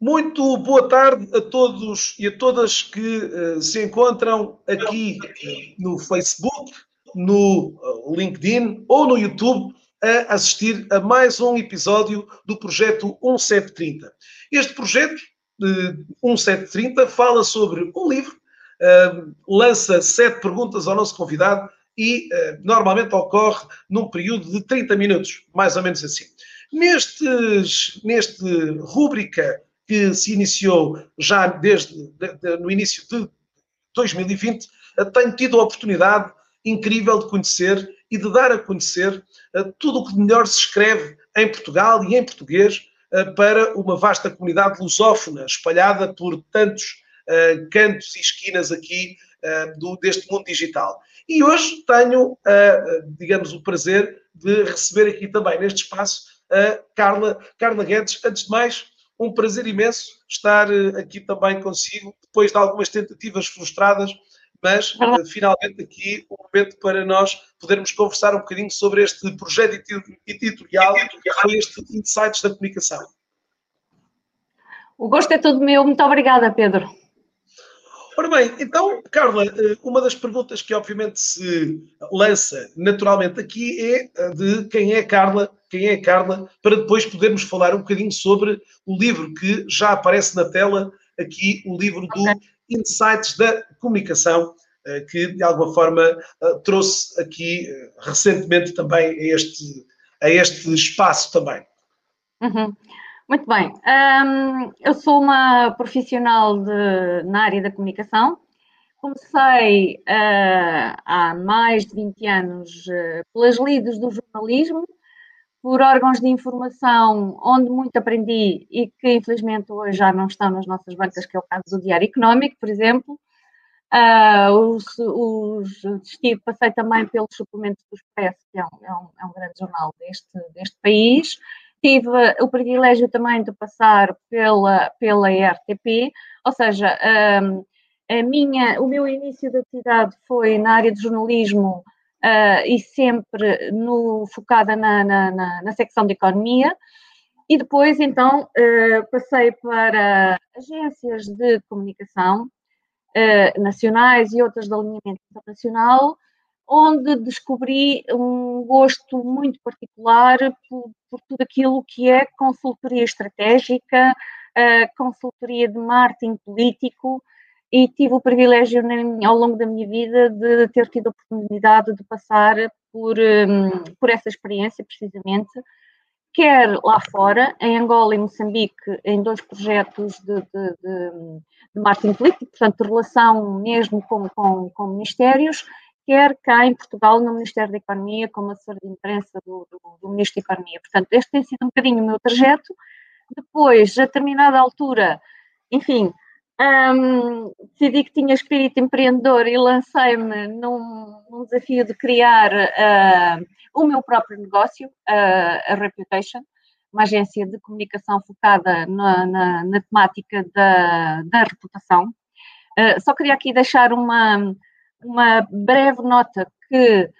Muito boa tarde a todos e a todas que uh, se encontram aqui no Facebook, no uh, LinkedIn ou no YouTube a assistir a mais um episódio do projeto 1730. Este projeto uh, 1730 fala sobre um livro, uh, lança sete perguntas ao nosso convidado e normalmente ocorre num período de 30 minutos, mais ou menos assim. Nestes, neste rúbrica que se iniciou já desde de, de, no início de 2020, eh, tenho tido a oportunidade incrível de conhecer e de dar a conhecer uh, tudo o que melhor se escreve em Portugal e em português uh, para uma vasta comunidade lusófona, espalhada por tantos cantos e esquinas aqui deste mundo digital. E hoje tenho, digamos, o prazer de receber aqui também neste espaço a Carla, Carla Guedes. Antes de mais, um prazer imenso estar eh, aqui também consigo, depois de algumas tentativas frustradas, mas uh, finalmente aqui o um momento para nós podermos conversar um bocadinho sobre este projeto editorial, que foi este Insights da Comunicação. O gosto é todo meu. Muito obrigada, Pedro. Ora bem, então, Carla, eh, uma das perguntas que obviamente se lança naturalmente aqui é de quem é Carla, quem é Carla, para depois podermos falar um bocadinho sobre o livro que já aparece na tela aqui, o livro do Insights da Comunicação, eh, que de alguma forma eh, trouxe aqui recentemente também a este, a este espaço também. Uhum. Muito bem. Um, eu sou uma profissional de, na área da comunicação. Comecei uh, há mais de 20 anos uh, pelas lides do jornalismo, por órgãos de informação onde muito aprendi e que infelizmente hoje já não estão nas nossas bancas, que é o caso do Diário Económico, por exemplo. Uh, os, os, passei também pelos suplementos do Expresso, que é um, é um, é um grande jornal deste, deste país. Tive o privilégio também de passar pela, pela RTP, ou seja, um, a minha, o meu início de atividade foi na área de jornalismo uh, e sempre no, focada na, na, na, na, secção de economia. E depois, então, uh, passei para agências de comunicação uh, nacionais e outras de alinhamento internacional, onde descobri um gosto muito particular por, por tudo aquilo que é consultoria estratégica, uh, consultoria de marketing político, e tive o privilégio ao longo da minha vida de ter tido a oportunidade de passar por, um, por essa experiência, precisamente, quer lá fora, em Angola e Moçambique, em dois projetos de, de, de, de marketing político, portanto, de relação mesmo com, com, com ministérios, quer cá em Portugal, no Ministério da Economia, como assessor de imprensa do, do, do, Ministro da Economia. Portanto, este tem sido um bocadinho o meu trajeto. Depois, a determinada altura, enfim, um, decidi que tinha espírito empreendedor e lancei-me num, num, desafio de criar uh, o meu próprio negócio, uh, a Reputation, uma agência de comunicação focada na, na, na temática da, da reputação. Uh, só queria aqui deixar uma, uma breve nota que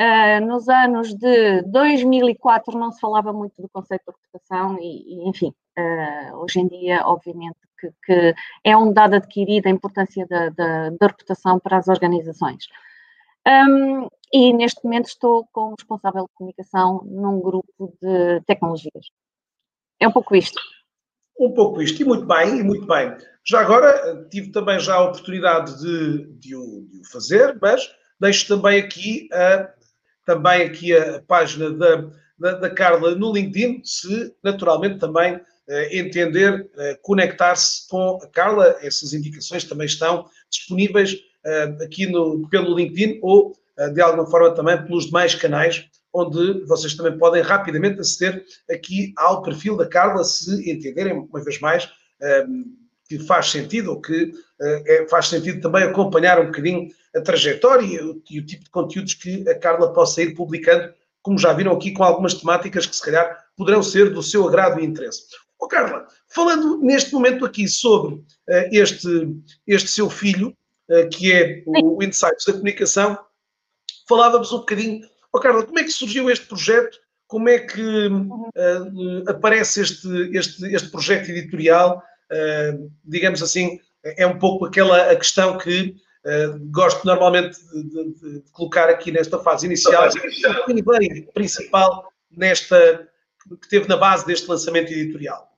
uh, nos anos de 2004 não se falava muito do conceito de reputação e, e enfim, uh, hoje em dia, obviamente, que, que, é um dado adquirido a importância da, da, da reputação para as organizações. Um, e neste momento estou como responsável de comunicação num grupo de tecnologias. É um pouco isto. Um pouco isto, e muito bem, e muito bem. Já agora, tive também já a oportunidade de, de, o, de o, fazer, mas deixo também aqui a, também aqui a página da, da, da Carla no LinkedIn, se naturalmente também eh, entender, eh, conectar-se com a Carla, essas indicações também estão disponíveis eh, aqui no, pelo LinkedIn ou de alguma forma também pelos demais canais, onde vocês também podem rapidamente aceder aqui ao perfil da Carla, se entenderem, uma vez mais, que faz sentido, ou que uh, faz sentido também acompanhar um bocadinho a trajetória e o, e o, tipo de conteúdos que a Carla possa ir publicando, como já viram aqui, com algumas temáticas que se calhar poderão ser do seu agrado e interesse. Oh, Carla, falando neste momento aqui sobre uh, este, este seu filho, uh, que é o, Insights da Comunicação, falávamos um bocadinho. Oh, Carla, como é que surgiu este projeto? Como é que aparece este, este, este projeto editorial? Digamos assim, é um pouco aquela a questão que Uh, gosto normalmente de, de, de, colocar aqui nesta fase inicial, a ideia principal nesta que teve na base deste lançamento editorial.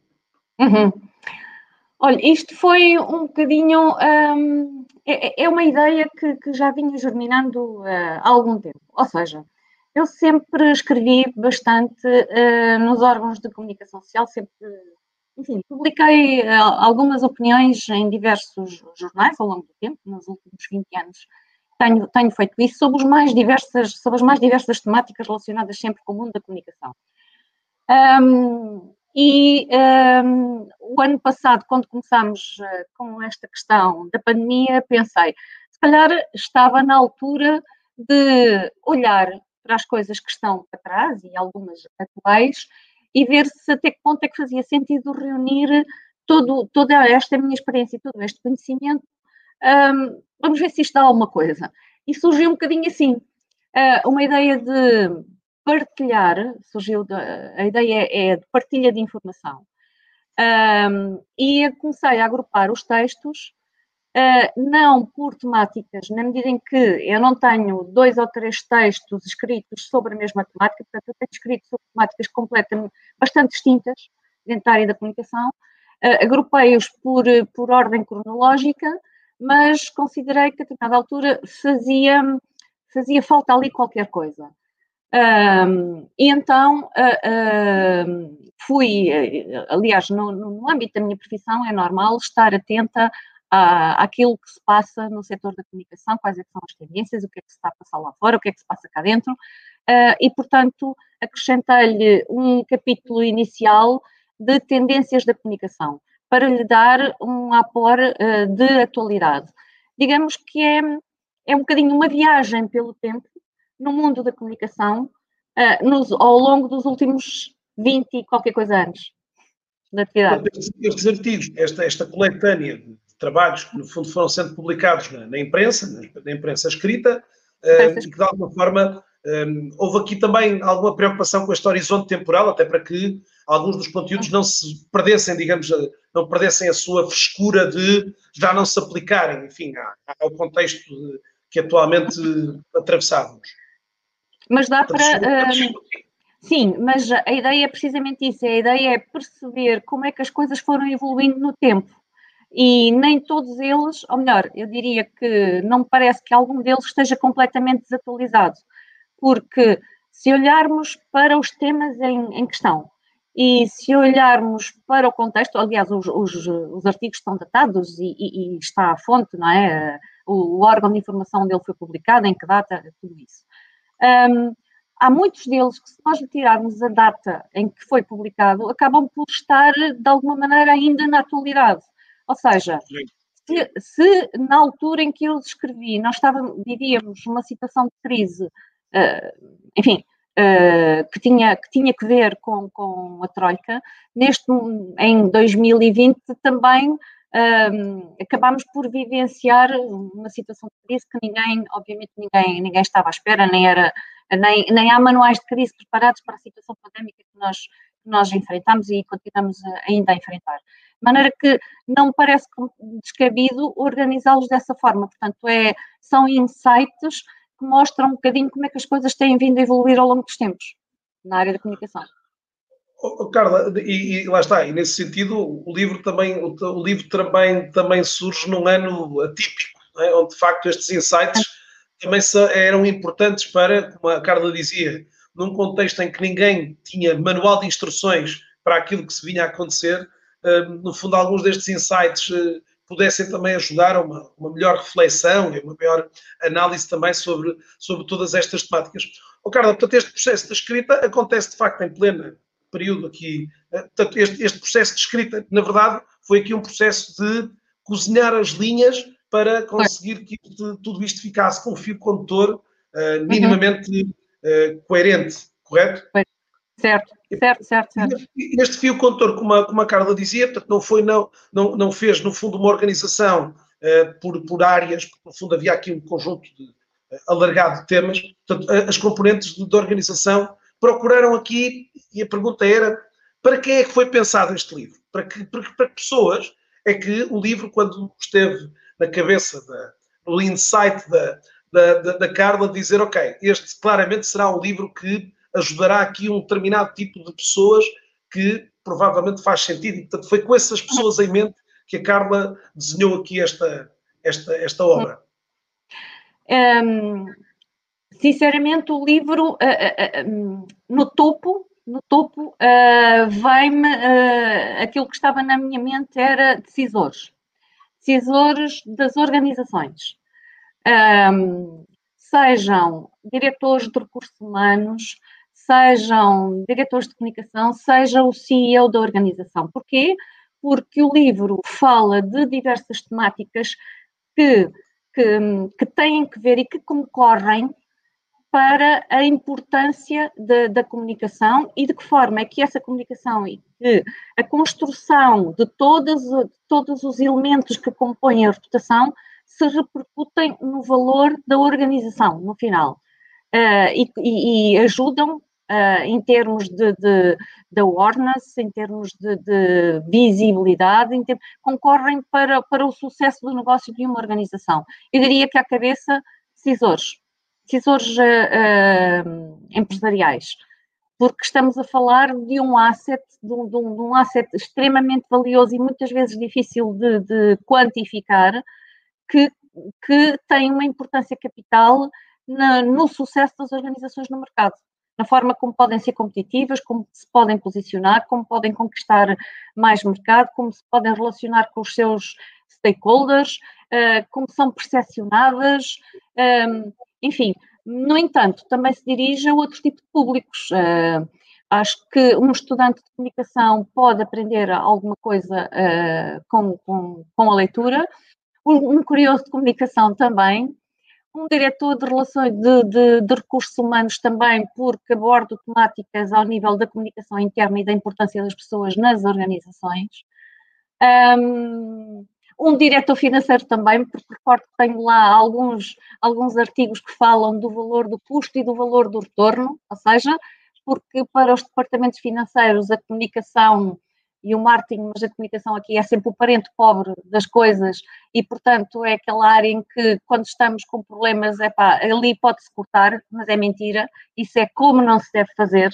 Uhum. Olha, isto foi um bocadinho. Um, é, é, uma ideia que, que, já vinha germinando uh, há algum tempo. Ou seja, eu sempre escrevi bastante uh, nos órgãos de comunicação social, sempre enfim, publiquei uh, algumas opiniões em diversos jornais ao longo do tempo, nos últimos 20 anos. Tenho, tenho feito isso sobre, os mais diversas, sobre as mais diversas temáticas relacionadas sempre com o mundo da comunicação. Um, e um, o ano passado, quando começámos uh, com esta questão da pandemia, pensei, se calhar estava na altura de olhar para as coisas que estão para trás e algumas atuais e ver se até que ponto é que fazia sentido reunir todo, toda esta minha experiência e todo este conhecimento. Um, vamos ver se isto dá alguma coisa. E surgiu um bocadinho assim, uh, uma ideia de partilhar, surgiu, a ideia é de partilha de informação. Um, e comecei a agrupar os textos Uh, não por temáticas, na medida em que eu não tenho dois ou três textos escritos sobre a mesma temática, portanto, eu tenho escrito sobre temáticas completamente, bastante distintas dentro da área da comunicação, uh, agrupei-os por, por ordem cronológica, mas considerei que a determinada altura fazia, fazia falta ali qualquer coisa. Um, e então uh, fui, aliás, no, no âmbito da minha profissão é normal estar atenta à, àquilo que se passa no setor da comunicação, quais é são as tendências, o que é que se está a passar lá fora, o que é que se passa cá dentro, uh, e, portanto, acrescentei-lhe um capítulo inicial de tendências da comunicação, para lhe dar um apor uh, de atualidade. Digamos que é, é um bocadinho uma viagem pelo tempo no mundo da comunicação uh, nos, ao longo dos últimos 20 e qualquer coisa anos. Estes artigos, esta, esta coletânea trabalhos que, no fundo, foram sendo publicados na, na imprensa, na, na, imprensa escrita, uh, e que, de alguma forma, um, houve aqui também alguma preocupação com este horizonte temporal, até para que alguns dos conteúdos não se perdessem, digamos, não perdessem a sua frescura de já não se aplicarem, enfim, ao contexto de, que atualmente atravessávamos. Mas dá para. Sim, mas a ideia é precisamente isso. A ideia é perceber como é que as coisas foram evoluindo no tempo e nem todos eles, ou melhor, eu diria que não me parece que algum deles esteja completamente desatualizado, porque se olharmos para os temas em, em questão e se olharmos para o contexto, aliás, os, os, os artigos estão datados e, e, e, está a fonte, não é? O, o, órgão de informação onde ele foi publicado, em que data, tudo isso. Um, há muitos deles que, se nós tirarmos a data em que foi publicado, acabam por estar, de alguma maneira, ainda na atualidade. Ou seja, se, se, na altura em que eu escrevi nós estávamos, vivíamos uma situação de crise, uh, enfim, uh, que, tinha, que tinha que ver com, com a Troika, neste, em 2020 também uh, acabámos por vivenciar uma situação de crise que ninguém, obviamente ninguém, ninguém estava à espera, nem era, nem, nem há manuais de crise preparados para a situação pandémica que nós, que nós enfrentamos e continuamos ainda a enfrentar. De maneira que não me parece descabido organizá-los dessa forma. Portanto, é, são insights que mostram um bocadinho como é que as coisas têm vindo a evoluir ao longo dos tempos na área da comunicação. Oh, Carla, e, e, lá está, e nesse sentido o livro também, o, o livro também, também surge num ano atípico, é? onde de facto estes insights também eram importantes para, como a Carla dizia, num contexto em que ninguém tinha manual de instruções para aquilo que se vinha a acontecer, no fundo, alguns destes insights eh, pudessem também ajudar a uma, uma, melhor reflexão e uma maior análise também sobre, sobre todas estas temáticas. Oh, Carla, portanto, este processo de escrita acontece de facto em pleno período aqui. Eh, portanto, este, este processo de escrita, na verdade, foi aqui um processo de cozinhar as linhas para conseguir que tudo isto ficasse com um fio condutor uh, minimamente uh, coerente, correto? Certo, certo, certo, certo. Este fio condutor, como a, como a Carla dizia, portanto, não, foi, não, não, não fez, no fundo, uma organização uh, por, por áreas, porque, no fundo, havia aqui um conjunto de, uh, alargado de temas. Portanto, as componentes de, organização procuraram aqui, e a pergunta era, para quem é que foi pensado este livro? Para que, para, para pessoas é que o livro, quando esteve na cabeça, da, no insight da, da, da, da Carla, dizer, ok, este claramente será um livro que ajudará aqui um determinado tipo de pessoas que provavelmente faz sentido. Portanto, foi com essas pessoas em mente que a Carla desenhou aqui esta, esta, esta obra. Um, sinceramente, o livro, uh, uh, uh, no topo, no topo, vem-me, aquilo que estava na minha mente era decisores. Decisores das organizações. Um, sejam diretores de recursos humanos, sejam diretores de comunicação, seja o CEO da organização. Porquê? Porque o livro fala de diversas temáticas que, que, que têm que ver e que concorrem para a importância de, da comunicação e de que forma é que essa comunicação e que a construção de todos, os elementos que compõem a reputação se repercutem no valor da organização, no final. Uh, e, e, ajudam uh, em termos de, de, de awareness, em termos de, de visibilidade, ter, concorrem para, para o sucesso do negócio de uma organização. Eu diria que à cabeça, decisores, decisores uh, empresariais, porque estamos a falar de um asset, de um, de um, asset extremamente valioso e muitas vezes difícil de, de quantificar, que, que tem uma importância capital na, no sucesso das organizações no mercado na forma como podem ser competitivas, como se podem posicionar, como podem conquistar mais mercado, como se podem relacionar com os seus stakeholders, uh, como são percepcionadas, ehm, enfim. No entanto, também se dirige a outro tipo de públicos. Uh, acho que um estudante de comunicação pode aprender alguma coisa uh, com, com, com a leitura. Um curioso de comunicação também um diretor de relações de, de, de, recursos humanos também, porque abordo temáticas ao nível da comunicação interna e da importância das pessoas nas organizações. Um, um diretor financeiro também, porque recordo que tenho lá alguns, alguns artigos que falam do valor do custo e do valor do retorno, ou seja, porque para os departamentos financeiros a comunicação e o marketing, mas a comunicação aqui é sempre o parente pobre das coisas e, portanto, é aquela área em que, quando estamos com problemas, é pá, ali pode-se cortar, mas é mentira, isso é como não se deve fazer,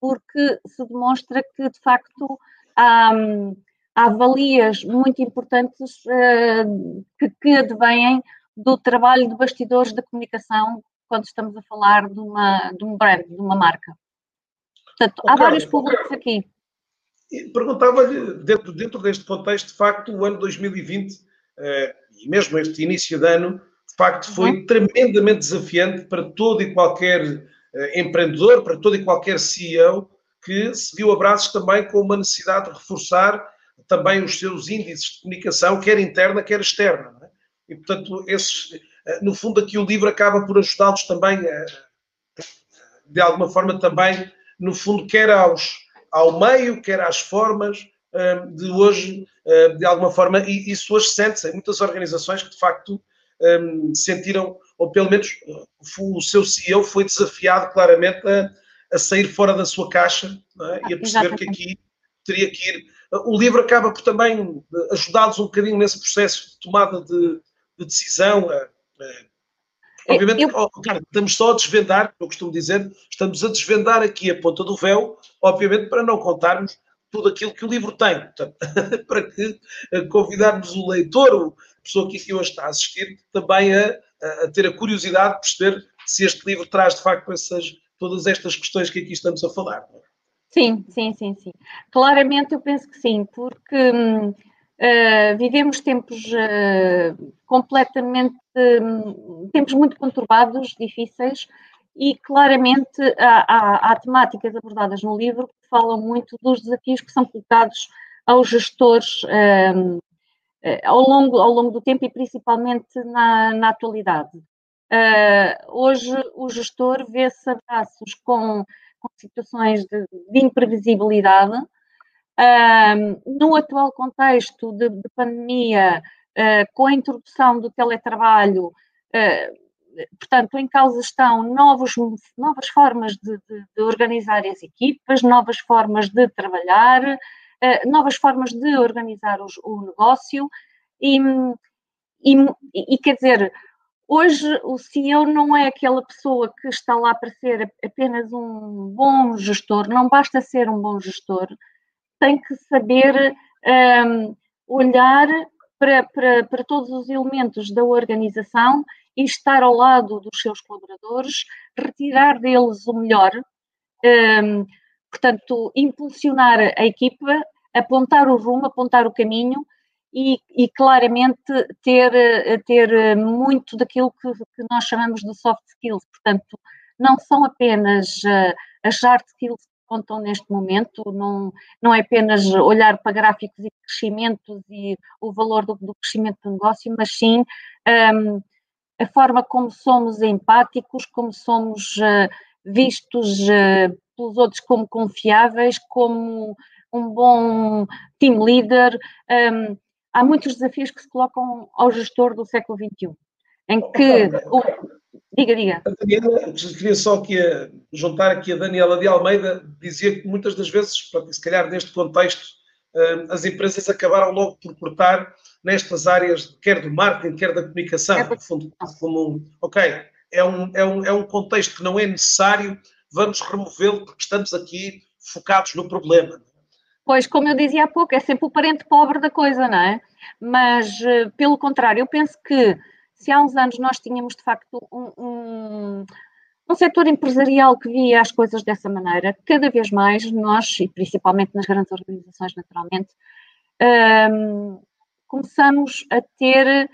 porque se demonstra que, de facto, há, há valias muito importantes uh, que, que advêm do trabalho de bastidores da comunicação quando estamos a falar de, uma, de um brand, de uma marca. Portanto, há vários públicos aqui. Perguntava-lhe, dentro, dentro deste contexto, de facto, o ano 2020 eh, e mesmo este início de ano, de facto, foi uhum. tremendamente desafiante para todo e qualquer eh, empreendedor, para todo e qualquer CEO que se viu abraços também com uma necessidade de reforçar também os seus índices de comunicação, quer interna, quer externa. É? E, portanto, esses, eh, no fundo, aqui o livro acaba por ajudá-los também, de alguma forma, também, no fundo, quer aos ao meio, quer às formas hum, de hoje, hum, de alguma forma, e isso hoje sente-se em muitas organizações que de facto hum, sentiram, ou pelo menos o seu CEO foi desafiado claramente a, a sair fora da sua caixa é? e a perceber Exatamente. que aqui teria que ir. O livro acaba por também ajudá-los um bocadinho nesse processo de tomada de, de decisão, Obviamente, eu... oh, cara, estamos só a desvendar, eu costumo dizer, estamos a desvendar aqui a ponta do véu, obviamente para não contarmos tudo aquilo que o livro tem, Portanto, para que eh, convidarmos o leitor, a pessoa que aqui hoje está a assistir, também a, a, ter a curiosidade de perceber se este livro traz de facto essas, todas estas questões que aqui estamos a falar. É? Sim, sim, sim, sim. Claramente eu penso que sim, porque hum, Uh, vivemos tempos uh, completamente, um, tempos muito conturbados, difíceis, e claramente há, há, há, temáticas abordadas no livro que falam muito dos desafios que são colocados aos gestores um, eh, ao, longo, ao longo do tempo e principalmente na, na atualidade. Uh, hoje o gestor vê-se a braços com, com situações de, de imprevisibilidade, no atual contexto de, de pandemia, uh, com a introdução do teletrabalho, uh, portanto, em causa estão novos, novas formas de, de, de, organizar as equipas, novas formas de trabalhar, uh, novas formas de organizar os, o negócio e, e, e, quer dizer, hoje o CEO não é aquela pessoa que está lá para ser apenas um bom gestor, não basta ser um bom gestor, tem que saber um, olhar para, para, para todos os elementos da organização e estar ao lado dos seus colaboradores, retirar deles o melhor, um, portanto, impulsionar a equipa, apontar o rumo, apontar o caminho e, e claramente ter, ter muito daquilo que, que, nós chamamos de soft skills. Portanto, não são apenas uh, as hard skills contam neste momento, não, não é apenas olhar para gráficos e crescimentos e o valor do, do crescimento do negócio, mas sim um, a forma como somos empáticos, como somos uh, vistos uh, pelos outros como confiáveis, como um bom team leader. Um, há muitos desafios que se colocam ao gestor do século XXI, em que. O... Diga, diga. A Daniela, queria só aqui juntar aqui a Daniela de Almeida, dizia que muitas das vezes, se calhar neste contexto, hum, as empresas acabaram logo por cortar nestas áreas, quer do marketing, quer da comunicação, é no fundo, como um, ok, é um, é, um, é um contexto que não é necessário, vamos removê-lo porque estamos aqui focados no problema. Pois, como eu dizia há pouco, é sempre o parente pobre da coisa, não é? Mas, eh, pelo contrário, eu penso que se há uns anos nós tínhamos, de facto, um, um, um setor empresarial que via as coisas dessa maneira, cada vez mais nós, e principalmente nas grandes organizações, naturalmente, um, começamos a ter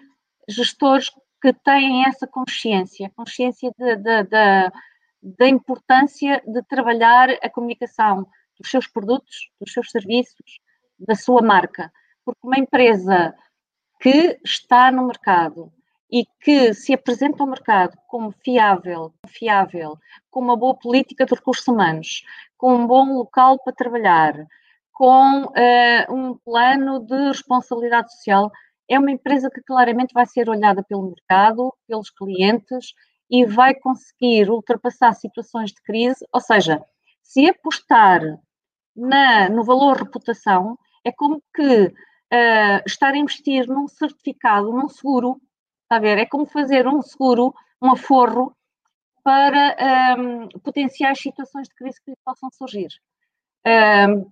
gestores que têm essa consciência, consciência da importância de trabalhar a comunicação dos seus produtos, dos seus serviços, da sua marca. Porque uma empresa que está no mercado e que se apresenta ao mercado como fiável, fiável, com uma boa política de recursos humanos, com um bom local para trabalhar, com uh, um plano de responsabilidade social. É uma empresa que claramente vai ser olhada pelo mercado, pelos clientes e vai conseguir ultrapassar situações de crise. Ou seja, se apostar na, no valor reputação, é como que uh, estar a investir num certificado, num seguro, está a ver? É como fazer um seguro, um aforro para um, potenciais situações de crise que possam surgir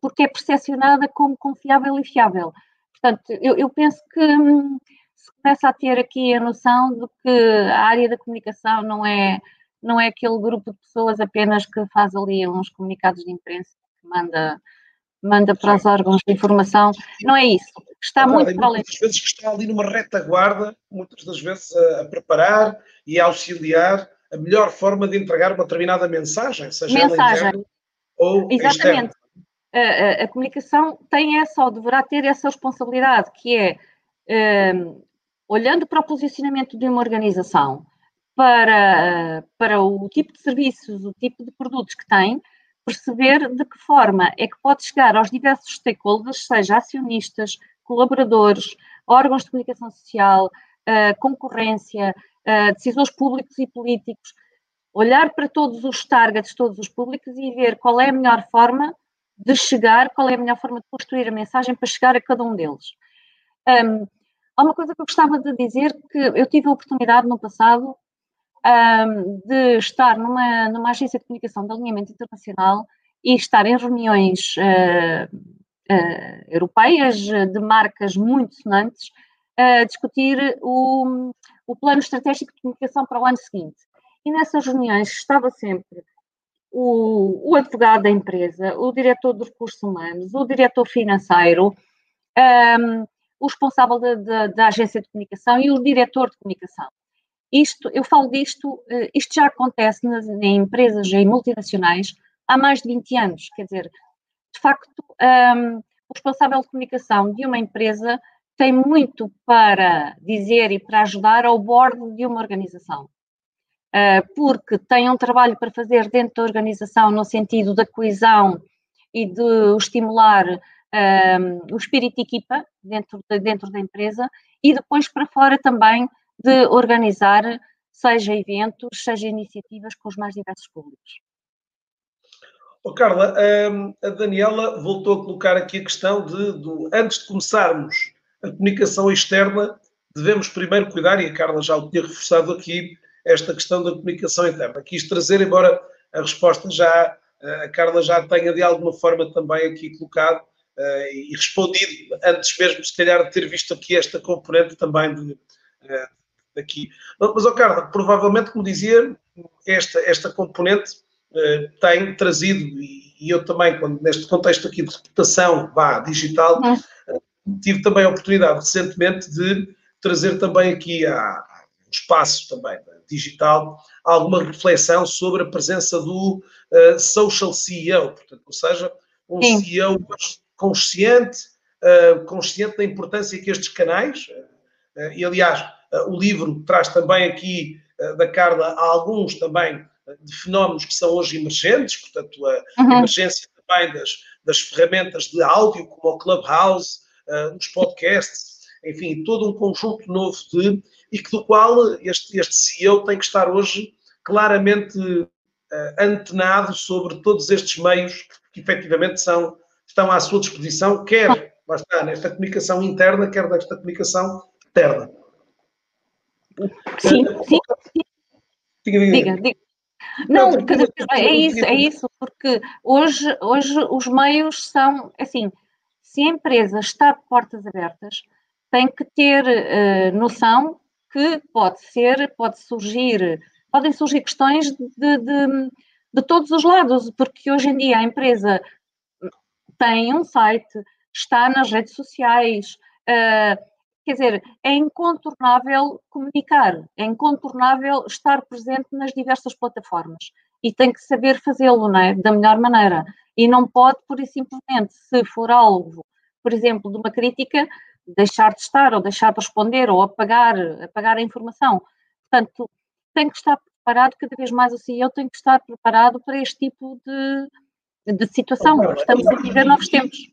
porque é percepcionada como confiável e fiável. Portanto, eu, eu penso que hum, se começa a ter aqui a noção de que a área da comunicação não é, não é aquele grupo de pessoas apenas que faz ali uns comunicados de imprensa, que manda, manda para os órgãos de informação, não é isso. Está muito para além. Muitas vezes que está ali numa retaguarda, muitas das vezes a, a, preparar e a auxiliar a melhor forma de entregar uma determinada mensagem, seja mensagem. ela ou Exatamente. A, a, a, comunicação tem essa, ou deverá ter essa responsabilidade, que é, um, olhando para o posicionamento de uma organização, para, para o tipo de serviços, o tipo de produtos que tem, perceber de que forma é que pode chegar aos diversos stakeholders, seja acionistas, colaboradores, órgãos de comunicação social, concorrência, decisores públicos e políticos, olhar para todos os targets, todos os públicos e ver qual é a melhor forma de chegar, qual é a melhor forma de construir a mensagem para chegar a cada um deles. Um, há uma coisa que eu gostava de dizer, que eu tive a oportunidade no passado um, de estar numa, numa agência de comunicação de alinhamento internacional e estar em reuniões uh, uh, europeias de marcas muito sonantes a discutir o, o plano estratégico de comunicação para o ano seguinte. E nessas reuniões estava sempre o, o advogado da empresa, o diretor de recursos humanos, o diretor financeiro, um, o responsável da agência de comunicação e o diretor de comunicação. Isto, eu falo disto, eh, isto já acontece nas, em empresas em multinacionais há mais de 20 anos. Quer dizer, de facto, um, o responsável de comunicação de uma empresa tem muito para dizer e para ajudar ao board de uma organização. Ah, porque têm um trabalho para fazer dentro da organização no sentido da coesão e de estimular um, o espírito de equipa dentro, de, dentro da empresa e depois para fora também de organizar seja eventos, seja iniciativas com os mais diversos públicos. Oh, Carla, hum, a Daniela voltou a colocar aqui a questão de, de, antes de começarmos a comunicação externa, devemos primeiro cuidar, e a Carla já o tinha reforçado aqui, esta questão da comunicação interna. Quis trazer, embora a resposta já, eh, a Carla já tenha de alguma forma também aqui colocado uh, e respondido, antes mesmo, se calhar, de ter visto aqui esta componente também de, uh, daqui. Mas, oh, Carla, provavelmente, como dizia, esta, esta componente tem trazido, e, eu também, quando, neste contexto aqui de reputação vá, digital, uhum. tive também a oportunidade recentemente de trazer também aqui a, um espaço também digital alguma reflexão sobre a presença do uh, social CEO, portanto, ou seja, um Sim. CEO consciente, uh, consciente da importância que estes canais, uh, e aliás, o livro traz também aqui da Carla alguns também de fenómenos que são hoje emergentes, portanto, a uhum. emergência também das, das ferramentas de áudio, como o Clubhouse, os podcasts, enfim, todo um conjunto novo de e que do qual este, este CEO tem que estar hoje claramente uh, antenado sobre todos estes meios que efetivamente são, estão à sua disposição, quer lá está, nesta comunicação interna, quer nesta comunicação externa. Sim, uh, sim. Diga, diga. diga, diga. Não, vez é isso, é isso, porque hoje, hoje os meios são, assim, se a empresa está de portas abertas, tem que ter uh, noção que pode ser, pode surgir, podem surgir questões de, de, de todos os lados, porque hoje em dia a empresa tem um site, está nas redes sociais, uh, quer dizer, é incontornável comunicar, é incontornável estar presente nas diversas plataformas e tem que saber fazê-lo é? da melhor maneira. E não pode, por e simplesmente, se for algo, por exemplo, de uma crítica, deixar de estar ou deixar de responder ou apagar, apagar a informação. Portanto, tem que estar preparado, cada vez mais o CEO tem que estar preparado para este tipo de, de situação. Estamos a viver novos tempos.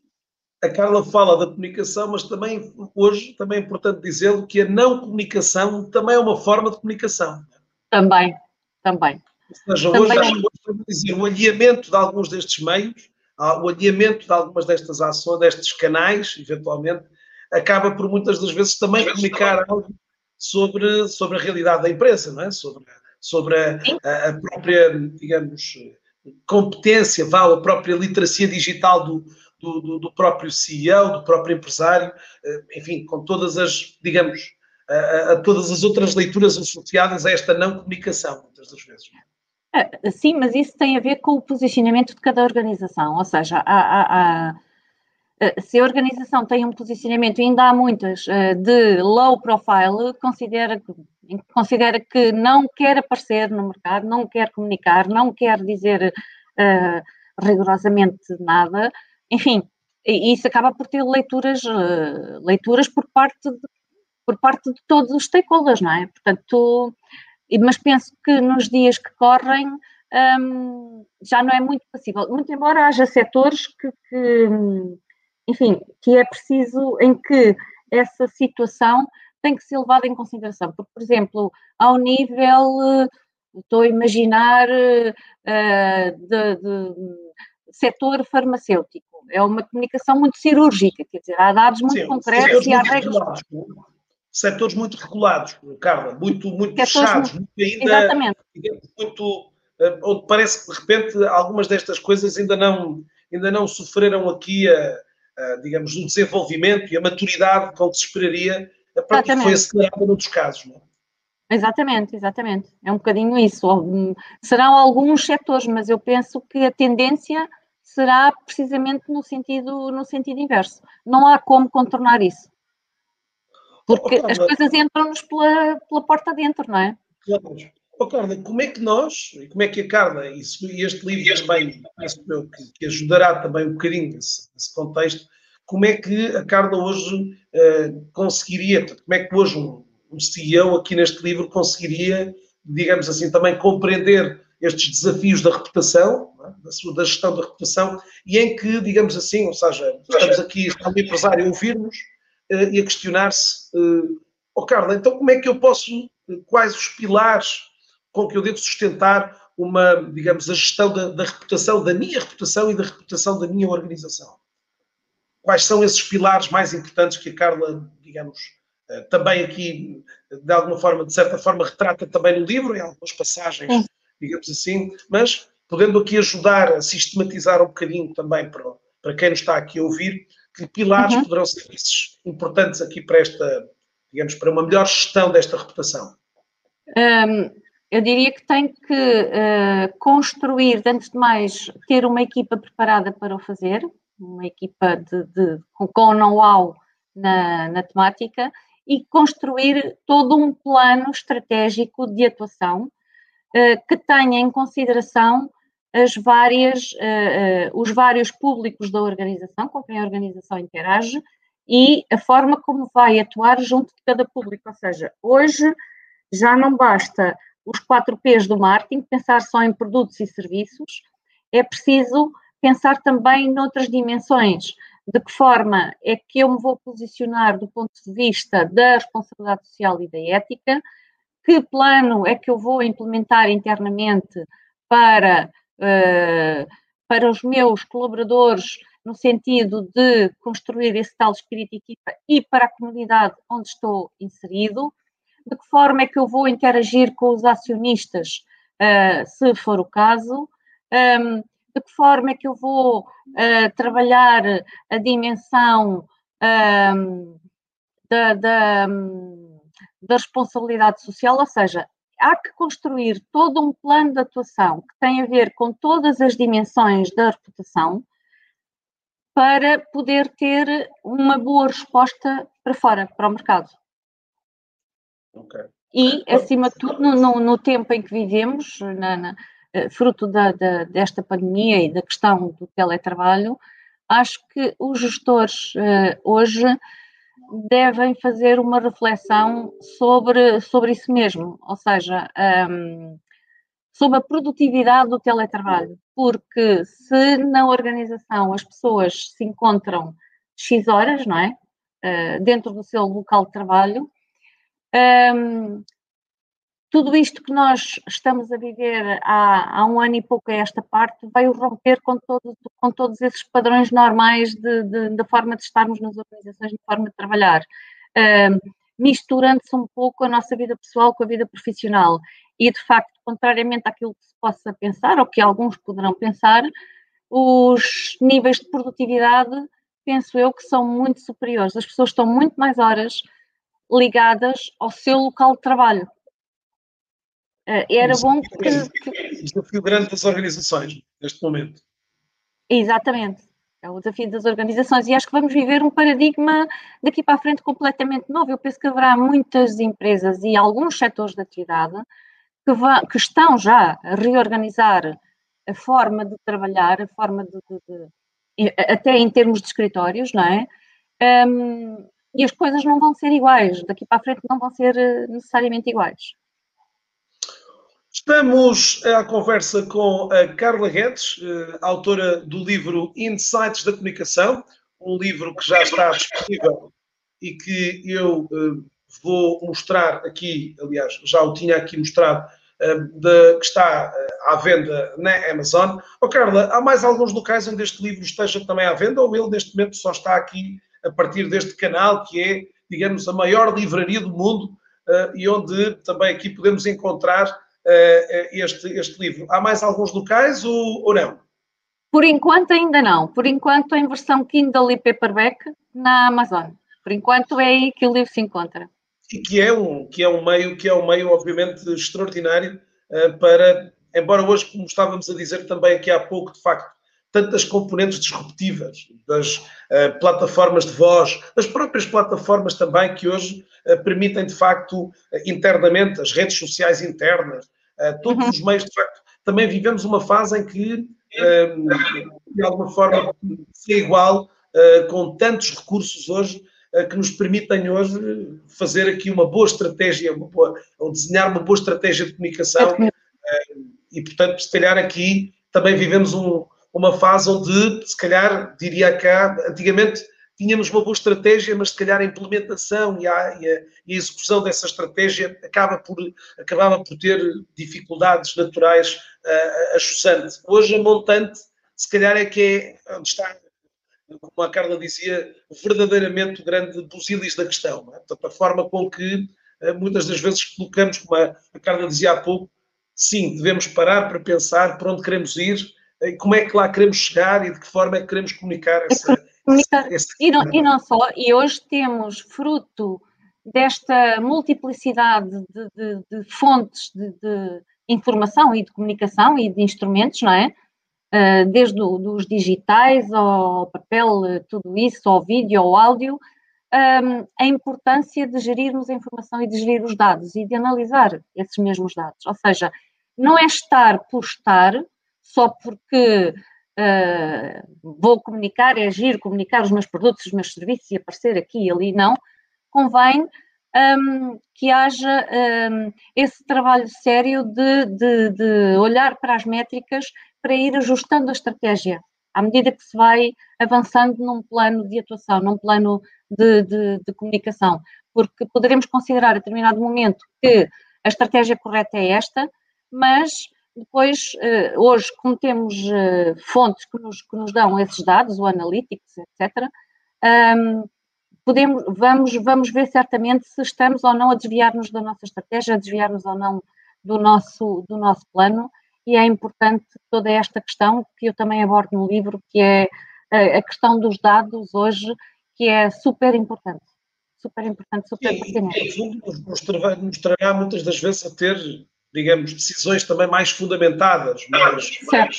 A Carla fala da comunicação, mas também hoje também é importante dizê-lo que a não comunicação também é uma forma de comunicação. Também, também. Ou seja, também hoje, é. dizer, o alinhamento de alguns destes meios, o alinhamento de algumas destas ações, destes canais, eventualmente, acaba por muitas das vezes também comunicar algo sobre, sobre a realidade da empresa, não é? sobre, sobre a, a, a própria, digamos, competência, vá, a própria literacia digital do, do, do, próprio CEO, do próprio empresário, eh, enfim, com todas as, digamos, a, a, todas as outras leituras associadas a esta não comunicação, muitas das vezes. É, sim, mas isso tem a ver com o posicionamento de cada organização, ou seja, há, há, há eh, se a organização tem um posicionamento, ainda há muitas, eh, de low profile, considera, considera que não quer aparecer no mercado, não quer comunicar, não quer dizer uh, rigorosamente nada, enfim, isso acaba por ter leituras, uh, leituras por parte de, por parte de todos os stakeholders, não é? Portanto, mas penso que nos dias que correm um, já não é muito possível, muito embora haja setores que, que enfim, que é preciso em que essa situação tem que ser levada em consideração. Porque, por exemplo, ao nível, eh, estou a imaginar, uh, de, de, setor farmacêutico, é uma comunicação muito cirúrgica, quer dizer, há dados muito Sim, concretos e há regras. Setores muito regulados, Carla, muito, muito fechados, muito, ainda, exatamente. muito, eh, onde parece que de repente algumas destas coisas ainda não, ainda não sofreram aqui a uh, digamos, o desenvolvimento e a maturidade com que se esperaria para que foi acelerada noutros casos. Não é? Exatamente, exatamente. É um bocadinho isso. Serão alguns setores, mas eu penso que a tendência será precisamente no sentido, no sentido inverso. Não há como contornar isso. Porque oh, as coisas entram-nos pela, pela porta dentro, não é? Claro. Oh, Carla, como é que nós, e como é que a Carla, e este livro também, penso eu, que, que, ajudará também um bocadinho nesse, nesse, contexto, como é que a Carla hoje uh, conseguiria, como é que hoje um, um CEO aqui neste livro conseguiria, digamos assim, também compreender estes desafios da reputação, é? da, gestão da reputação, e em que, digamos assim, ou seja, estamos aqui, está um empresário a ouvir-nos uh, e a questionar-se, uh, oh Carla, então como é que eu posso, quais os pilares com que eu devo sustentar uma, digamos, a gestão da, da reputação, da minha reputação e da reputação da minha organização. Quais são esses pilares mais importantes que a Carla, digamos, eh, também aqui, de alguma forma, de certa forma, retrata também no livro, em algumas passagens, digamos assim, mas podendo aqui ajudar a sistematizar um bocadinho também para, para quem nos está aqui a ouvir, que pilares uhum. poderão ser esses importantes aqui para esta, digamos, para uma melhor gestão desta reputação? Um, eu diria que tem que uh, construir, antes de mais, ter uma equipa preparada para o fazer, uma equipa de, de com know-how na, na temática e construir todo um plano estratégico de atuação que tenha em consideração as várias, uh, uh, os vários públicos da organização, com quem a organização interage, e a forma como vai atuar junto de cada público. Ou seja, hoje já não basta os quatro P's do marketing, pensar só em produtos e serviços, é preciso pensar também noutras dimensões. De que forma é que eu me vou posicionar do ponto de vista da responsabilidade social e da ética? Que plano é que eu vou implementar internamente para, uh, para os meus colaboradores, no sentido de construir esse tal espírito de equipa e para a comunidade onde estou inserido? De que forma é que eu vou interagir com os acionistas, uh, se for o caso? Um, de que forma é que eu vou uh, trabalhar a dimensão uh, da, da, da, responsabilidade social, ou seja, há que construir todo um plano de atuação que tem a ver com todas as dimensões da reputação para poder ter uma boa resposta para fora, para o mercado. Okay. E, acima de tudo, no, no, no tempo em que vivemos, na, na eh, fruto da, da, desta pandemia e da questão do teletrabalho, acho que os gestores uh, hoje devem fazer uma reflexão sobre, sobre isso mesmo, ou seja, um, sobre a produtividade do teletrabalho, porque se na organização as pessoas se encontram X horas, não é? Uh, dentro do seu local de trabalho, um, tudo isto que nós estamos a viver há, há, um ano e pouco a esta parte veio romper com, todo, com todos esses padrões normais de, de, da forma de estarmos nas organizações, de forma de trabalhar, uh, misturando-se um pouco a nossa vida pessoal com a vida profissional. E, de facto, contrariamente àquilo que se possa pensar, ou que alguns poderão pensar, os níveis de produtividade, penso eu, que são muito superiores. As pessoas estão muito mais horas ligadas ao seu local de trabalho Uh, era bom que. Desafio grande das organizações neste momento. Exatamente. É o desafio das organizações e acho que vamos viver um paradigma daqui para a frente completamente novo. Eu penso que haverá muitas empresas e alguns setores de atividade que, que estão já a reorganizar a forma de trabalhar, a forma de, de, de até em termos de escritórios, não é? Um, e as coisas não vão ser iguais, daqui para a frente não vão ser eh, necessariamente iguais. Estamos à conversa com a Carla Guedes, eh, autora do livro Insights da Comunicação, um livro que já está disponível e que eu eh, vou mostrar aqui, aliás, já o tinha aqui mostrado, eh, de, que está à venda na Amazon. Oh, Carla, há mais alguns locais onde este livro esteja também à venda ou ele neste momento só está aqui a partir deste canal que é, digamos, a maior livraria do mundo e onde também aqui podemos encontrar este, este livro. Há mais alguns locais ou, ou não? Por enquanto ainda não. Por enquanto em versão Kindle e paperback na Amazon. Por enquanto é aí que o livro se encontra. E que é um, que é um meio, que é um meio obviamente extraordinário uh, para, embora hoje, como estávamos a dizer também aqui há pouco, de facto, tantas componentes disruptivas das uh, plataformas de voz, das próprias plataformas também que hoje uh, permitem de facto internamente as redes sociais internas, todos uhum. os meios, de facto, também vivemos uma fase em que, uh, de alguma forma, é igual, uh, com tantos recursos hoje, que nos permitem hoje fazer aqui uma boa estratégia, uma boa, ou desenhar uma boa estratégia de comunicação. e, portanto, se calhar aqui também vivemos um, uma fase onde, se calhar, diria cá, antigamente tínhamos uma boa estratégia, mas se calhar a implementação e a, e a, a execução dessa estratégia acaba por, acabava por ter dificuldades naturais uh, ajustante. Hoje a montante, se calhar é que é onde está, como a Carla dizia, verdadeiramente o grande busilis da questão. É? Portanto, a forma com que uh, muitas das vezes colocamos, como a, a Carla dizia há pouco, sim, devemos parar para pensar para onde queremos ir, e como é que lá queremos chegar e de que forma é que queremos comunicar essa, e, não, e não só, e hoje temos fruto desta multiplicidade de, de, de fontes de, de, informação e de comunicação e de instrumentos, não é? Uh, desde o, dos digitais ao papel, tudo isso, ao vídeo, ao áudio, a importância de gerirmos a informação e de gerir os dados e de analisar esses mesmos dados. Ou seja, não é estar por estar, só porque uh, vou comunicar, é agir, comunicar os meus produtos, os meus serviços e aparecer aqui e ali, não. Convém um, que haja um, esse trabalho sério de, de, de, olhar para as métricas para ir ajustando a estratégia à medida que se vai avançando num plano de atuação, num plano de, de, de comunicação, porque poderemos considerar a determinado momento que a estratégia correta é esta, mas depois, eh, hoje, como temos eh, fontes que nos, que nos dão esses dados, o Analytics, etc., podemos, vamos, vamos ver certamente se estamos ou não a desviar-nos da nossa estratégia, a desviar-nos ou não do nosso, do nosso plano, e é importante toda esta questão que eu também abordo no livro, que é a questão dos dados hoje, que é super importante. Super importante, super pertinente. E, nos, nos trará muitas das vezes a ter digamos, decisões também mais fundamentadas, mas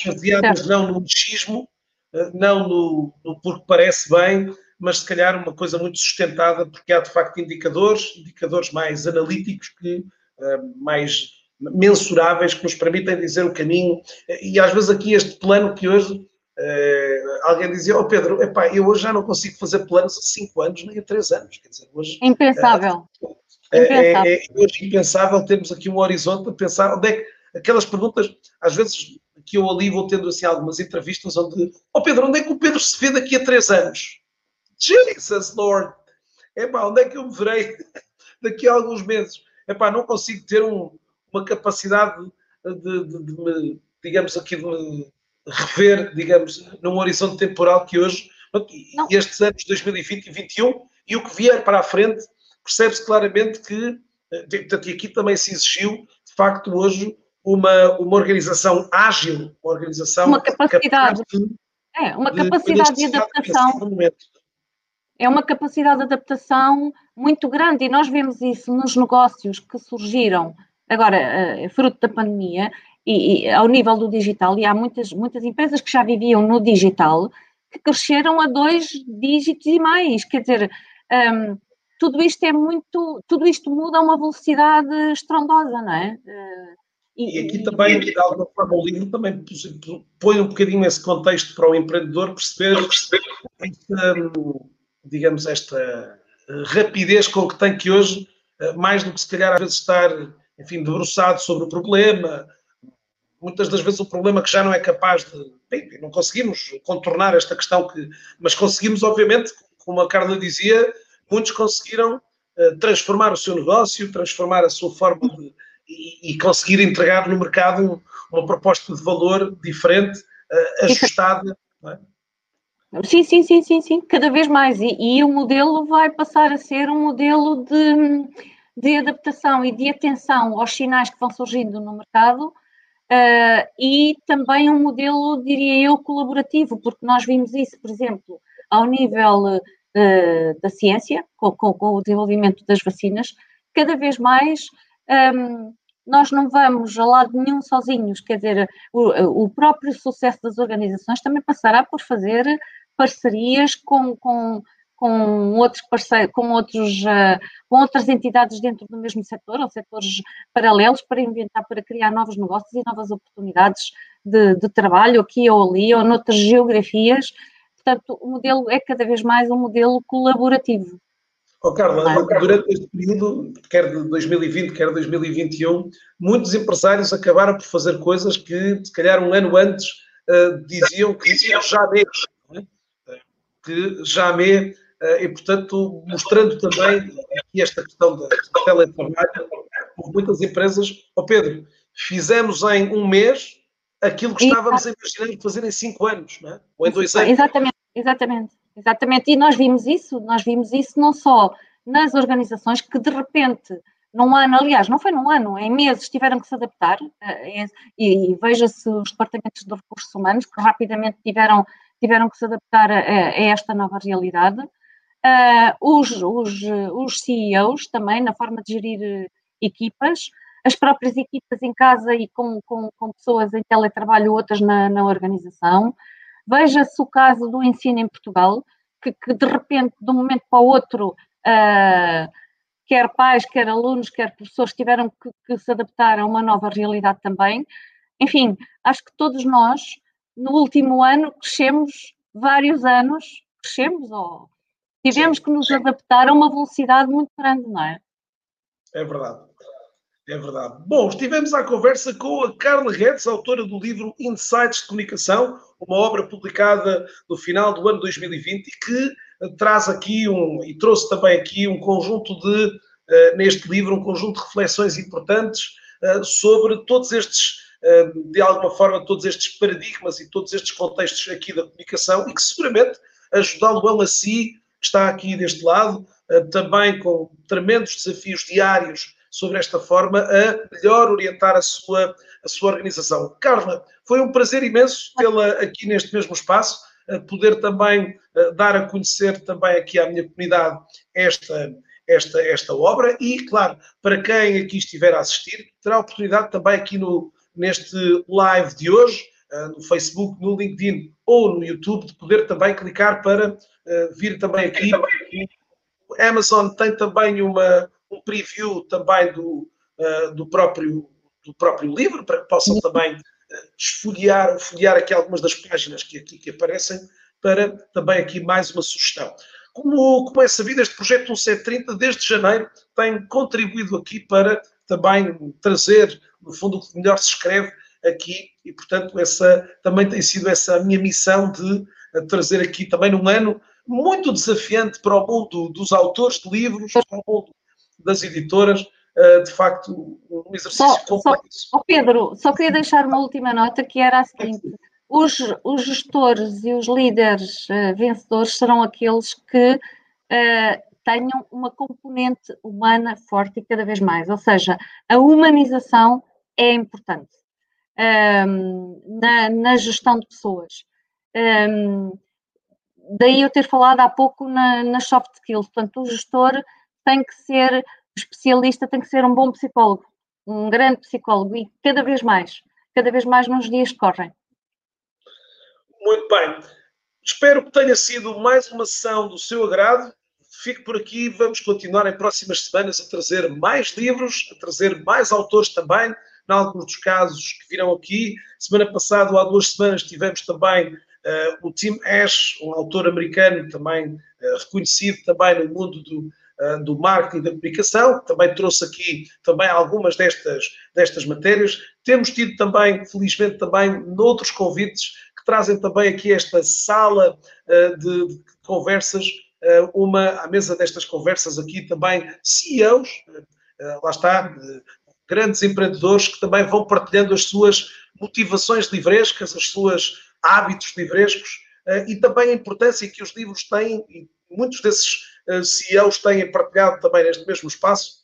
baseadas não no machismo, eh, não no, no, porque parece bem, mas se calhar uma coisa muito sustentada, porque há de facto indicadores, indicadores mais analíticos, que, uh, mais mensuráveis, que nos permitem dizer o caminho. E às vezes aqui este plano que hoje uh, alguém dizia, oh Pedro, epá, eu hoje já não consigo fazer planos a 5 anos nem a 3 anos. Quer dizer, hoje, Impensável. Uh, é, é, é, hoje impensável termos aqui um horizonte a pensar onde é que aquelas perguntas, às vezes que eu ali vou tendo assim algumas entrevistas onde, ó oh Pedro, onde é que o Pedro se vê daqui a três anos? Jesus Lord! Epá, onde é que eu me verei daqui a alguns meses? Epá, não consigo ter um, uma capacidade de, de, de, me, digamos aqui, de me rever, digamos, num horizonte temporal que hoje, estes anos 2020 e 2021 e o que vier para a frente percebe-se claramente que, eh, portanto, e aqui também se exigiu, de facto, hoje, uma, uma organização ágil, uma organização uma capacidade, de, é, uma capacidade de, de adaptação. É uma capacidade de adaptação muito grande e nós vemos isso nos negócios que surgiram agora, eh, fruto da pandemia, e, e, ao nível do digital, e há muitas, muitas empresas que já viviam no digital que cresceram a dois dígitos e mais. Quer dizer, um, tudo isto é muito, tudo isto muda a uma velocidade estrondosa, não é? E, e aqui também, de alguma forma, o livro também põe um bocadinho esse contexto para o empreendedor perceber, esta, digamos, esta rapidez com que tem que hoje, mais do que se calhar às vezes estar, enfim, debruçado sobre o problema, muitas das vezes o problema que já não é capaz de, bem, não conseguimos contornar esta questão que, mas conseguimos, obviamente, como a Carla dizia, muitos conseguiram uh, transformar o seu negócio, transformar a sua forma de, e, e conseguir entregar no mercado uma proposta de valor diferente, uh, ajustada. É? Sim, sim, sim, sim, sim, cada vez mais. E, e, o modelo vai passar a ser um modelo de, de adaptação e de atenção aos sinais que vão surgindo no mercado uh, e também um modelo, diria eu, colaborativo, porque nós vimos isso, por exemplo, ao nível da ciência, com, com, com, o desenvolvimento das vacinas, cada vez mais um, nós não vamos a lado nenhum sozinhos, quer dizer, o, o, próprio sucesso das organizações também passará por fazer parcerias com, com, com outros parceiros, com, outros, uh, com outras entidades dentro do mesmo setor, ou setores paralelos, para inventar, para criar novos negócios e novas oportunidades de, de trabalho aqui ou ali, ou noutras geografias, portanto, o modelo é cada vez mais um modelo colaborativo. Oh, Carla, durante este período, quer de 2020, quer de 2021, muitos empresários acabaram por fazer coisas que, se calhar, um ano antes uh, diziam que diziam jamais, é? que jamais e, portanto, mostrando também aqui esta questão da, teletrabalho, muitas empresas, ó oh Pedro, fizemos em um mês aquilo que estávamos a imaginar fazer em cinco anos, não é? ou em dois anos. Exatamente, exatamente, exatamente. E nós vimos isso, nós vimos isso não só nas organizações que de repente num ano, aliás, não foi num ano, em meses tiveram que se adaptar eh, e, veja-se os departamentos de recursos humanos que rapidamente tiveram, tiveram que se adaptar a, a esta nova realidade. Uh, os, os, os CEOs também, na forma de gerir equipas, as próprias equipas em casa e com, com, com pessoas em teletrabalho, outras na, na organização. Veja-se o caso do ensino em Portugal, que, que, de repente, de um momento para o outro, uh, quer pais, quer alunos, quer professores, tiveram que, que, se adaptar a uma nova realidade também. Enfim, acho que todos nós, no último ano, crescemos vários anos, crescemos ou tivemos que nos adaptar a uma velocidade muito grande, não é? É verdade. É verdade. Bom, estivemos à conversa com a Carla Redes, autora do livro Insights de Comunicação, uma obra publicada no final do ano 2020 e que traz aqui um, e trouxe também aqui um conjunto de, uh, neste livro, um conjunto de reflexões importantes uh, sobre todos estes, uh, de alguma forma, todos estes paradigmas e todos estes contextos aqui da comunicação e que seguramente ajudá-lo a si, que está aqui deste lado, também com tremendos desafios diários sobre esta forma a melhor orientar a sua, a sua organização. Carla, foi um prazer imenso tê-la aqui neste mesmo espaço, poder também dar a conhecer também aqui à minha comunidade esta, esta, esta obra e, claro, para quem aqui estiver a assistir, terá a oportunidade também aqui no, neste live de hoje, no Facebook, no LinkedIn ou no YouTube, de poder também clicar para vir também aqui. Amazon tem também uma, um preview também do, uh, do, próprio, do próprio livro, para que possam também uh, esfolhear, folhear aqui algumas das páginas que aqui que aparecem, para também aqui mais uma sugestão. Como, como é sabido, este projeto 1730, desde janeiro, tem contribuído aqui para também trazer, no fundo, o que melhor se escreve aqui, e portanto, essa também tem sido essa a minha missão de uh, trazer aqui também num ano muito desafiante para o mundo dos autores de livros, para o mundo das editoras, uh, de facto, um exercício só, complexo. Só, oh Pedro, só queria deixar uma última nota que era a seguinte: os, os gestores e os líderes uh, vencedores serão aqueles que uh, tenham uma componente humana forte e cada vez mais, ou seja, a humanização é importante um, ehm, na, na, gestão de pessoas. Um, ehm, daí eu ter falado há pouco na, nas soft skills, portanto, o gestor tem que ser especialista, tem que ser um bom psicólogo, um grande psicólogo e cada vez mais, cada vez mais nos dias que correm. Muito bem. Espero que tenha sido mais uma sessão do seu agrado. Fique por aqui, vamos continuar em próximas semanas a trazer mais livros, a trazer mais autores também, em alguns dos casos que virão aqui. Semana passada, ou há duas semanas, tivemos também uh, o Tim Ash, um autor americano também uh, reconhecido também no mundo do, do marketing da comunicação, também trouxe aqui também algumas destas, destas matérias. Temos tido também, felizmente, também noutros convites que trazem também aqui esta sala uh, de, de, conversas, uh, uma à mesa destas conversas aqui também CEOs, lá está, grandes empreendedores que também vão partilhando as suas motivações livrescas, os seus hábitos livrescos e também a importância que os livros têm, e muitos desses CEOs têm partilhado também neste mesmo espaço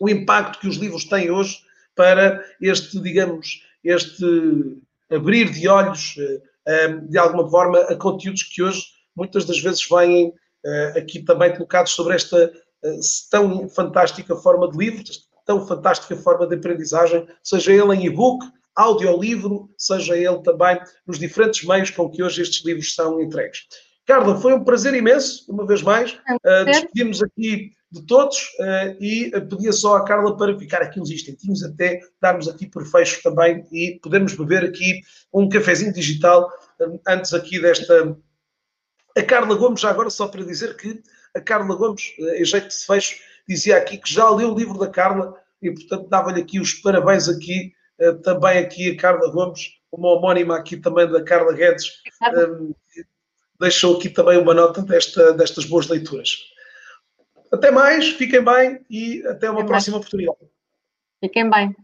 o impacto que os livros têm hoje para este, digamos, este abrir de olhos, eh, eh, de alguma forma, a conteúdos que hoje muitas das vezes vêm eh, aqui também colocados sobre esta tão fantástica forma de livro, tão fantástica forma de aprendizagem, seja ele em e-book, audiolivro, seja ele também nos diferentes meios com que hoje estes livros são entregues. Carla, foi um prazer imenso, uma vez mais. Uh, despedimos aqui de todos uh, e pedia só à Carla para ficar aqui uns instantinhos até darmos aqui por fecho também e podermos beber aqui um cafezinho digital uh, antes aqui desta. A Carla Gomes, já agora só para dizer que a Carla Gomes, em jeito de fecho, dizia aqui que já leu o livro da Carla e, portanto, dava-lhe aqui os parabéns aqui, também aqui a Carla Gomes, uma homónima aqui também da Carla Guedes deixou aqui também uma nota desta, destas boas leituras. Até mais, fiquem bem e até uma próxima oportunidade. Fiquem bem.